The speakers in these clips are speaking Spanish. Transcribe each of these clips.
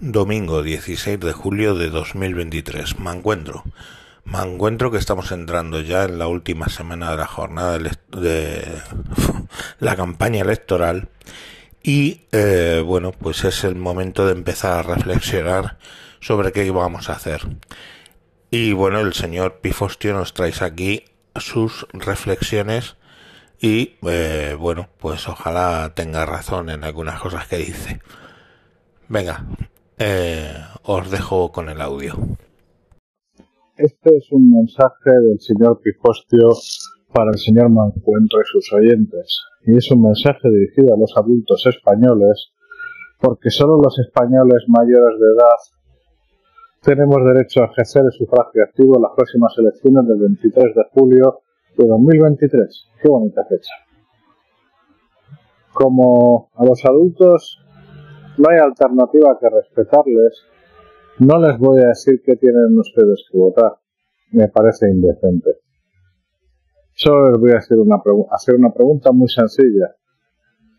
Domingo 16 de julio de 2023. Me encuentro. Me encuentro que estamos entrando ya en la última semana de la jornada de la campaña electoral y eh, bueno, pues es el momento de empezar a reflexionar sobre qué vamos a hacer. Y bueno, el señor Pifostio nos trae aquí sus reflexiones y eh, bueno, pues ojalá tenga razón en algunas cosas que dice. Venga, eh, os dejo con el audio. Este es un mensaje del señor Pifostio para el señor Mancuentro y sus oyentes, y es un mensaje dirigido a los adultos españoles, porque solo los españoles mayores de edad tenemos derecho a ejercer el sufragio activo en las próximas elecciones del 23 de julio de 2023. Qué bonita fecha. Como a los adultos no hay alternativa que respetarles. No les voy a decir que tienen ustedes que votar. Me parece indecente. Solo les voy a hacer una, pregunta muy sencilla.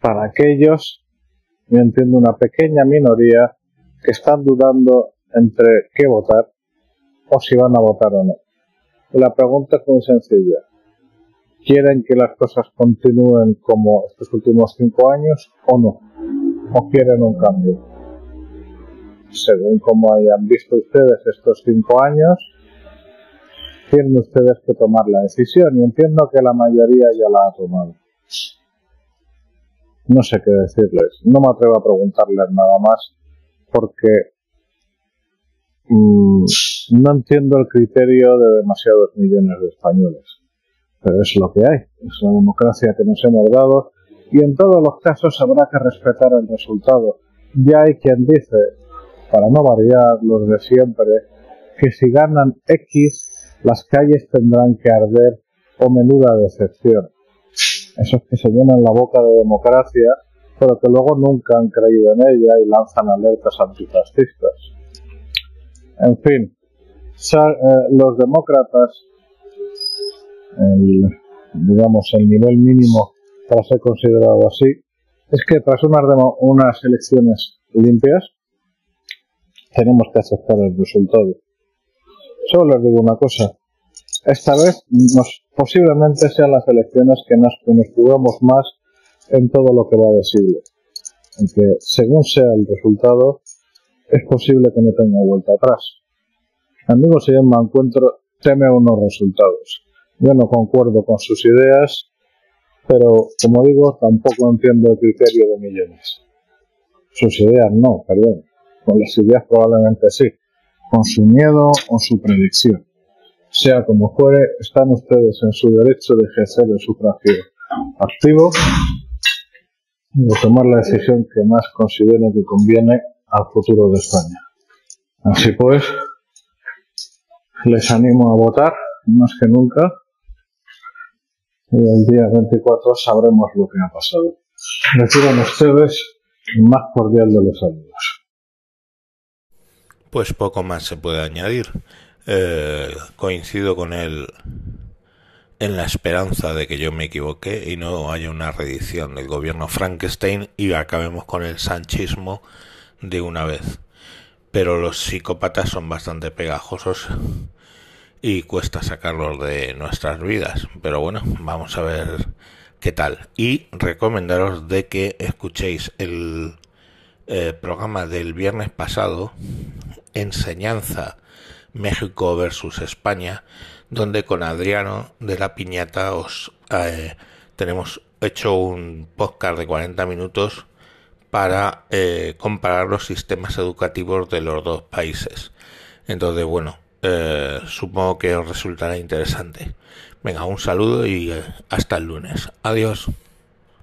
Para aquellos, yo entiendo una pequeña minoría que están dudando entre qué votar o si van a votar o no. La pregunta es muy sencilla. ¿Quieren que las cosas continúen como estos últimos cinco años o no? O quieren un cambio. Según como hayan visto ustedes estos cinco años, tienen ustedes que tomar la decisión y entiendo que la mayoría ya la ha tomado. No sé qué decirles, no me atrevo a preguntarles nada más porque mm, no entiendo el criterio de demasiados millones de españoles. Pero es lo que hay, es la democracia que nos hemos dado y en todos los casos habrá que respetar el resultado. Ya hay quien dice, para no variar los de siempre, que si ganan X, las calles tendrán que arder o menuda decepción. Esos que se llenan la boca de democracia, pero que luego nunca han creído en ella y lanzan alertas antifascistas. En fin, eh, los demócratas, digamos, el nivel mínimo para ser considerado así, es que tras unas, unas elecciones limpias, tenemos que aceptar el resultado. Solo les digo una cosa. Esta vez nos, posiblemente sean las elecciones que nos, que nos jugamos más en todo lo que va de siglo. En que, según sea el resultado, es posible que no tenga vuelta atrás. Amigo señor me encuentro teme unos resultados. Yo no concuerdo con sus ideas pero como digo, tampoco entiendo el criterio de millones. Sus ideas no, perdón. Con las ideas probablemente sí. Con su miedo o su predicción. Sea como fuere, están ustedes en su derecho de ejercer el sufragio activo y de tomar la decisión que más consideren que conviene al futuro de España. Así pues, les animo a votar más que nunca y el día 24 sabremos lo que ha pasado. Reciban ustedes más cordial de los saludos. Pues poco más se puede añadir. Eh, coincido con él en la esperanza de que yo me equivoque y no haya una reedición del gobierno Frankenstein y acabemos con el sanchismo de una vez. Pero los psicópatas son bastante pegajosos y cuesta sacarlos de nuestras vidas. Pero bueno, vamos a ver qué tal. Y recomendaros de que escuchéis el eh, programa del viernes pasado, Enseñanza México versus España, donde con Adriano de la Piñata os eh, tenemos hecho un podcast de 40 minutos para eh, comparar los sistemas educativos de los dos países. Entonces, bueno, eh, supongo que os resultará interesante. Venga, un saludo y eh, hasta el lunes. Adiós.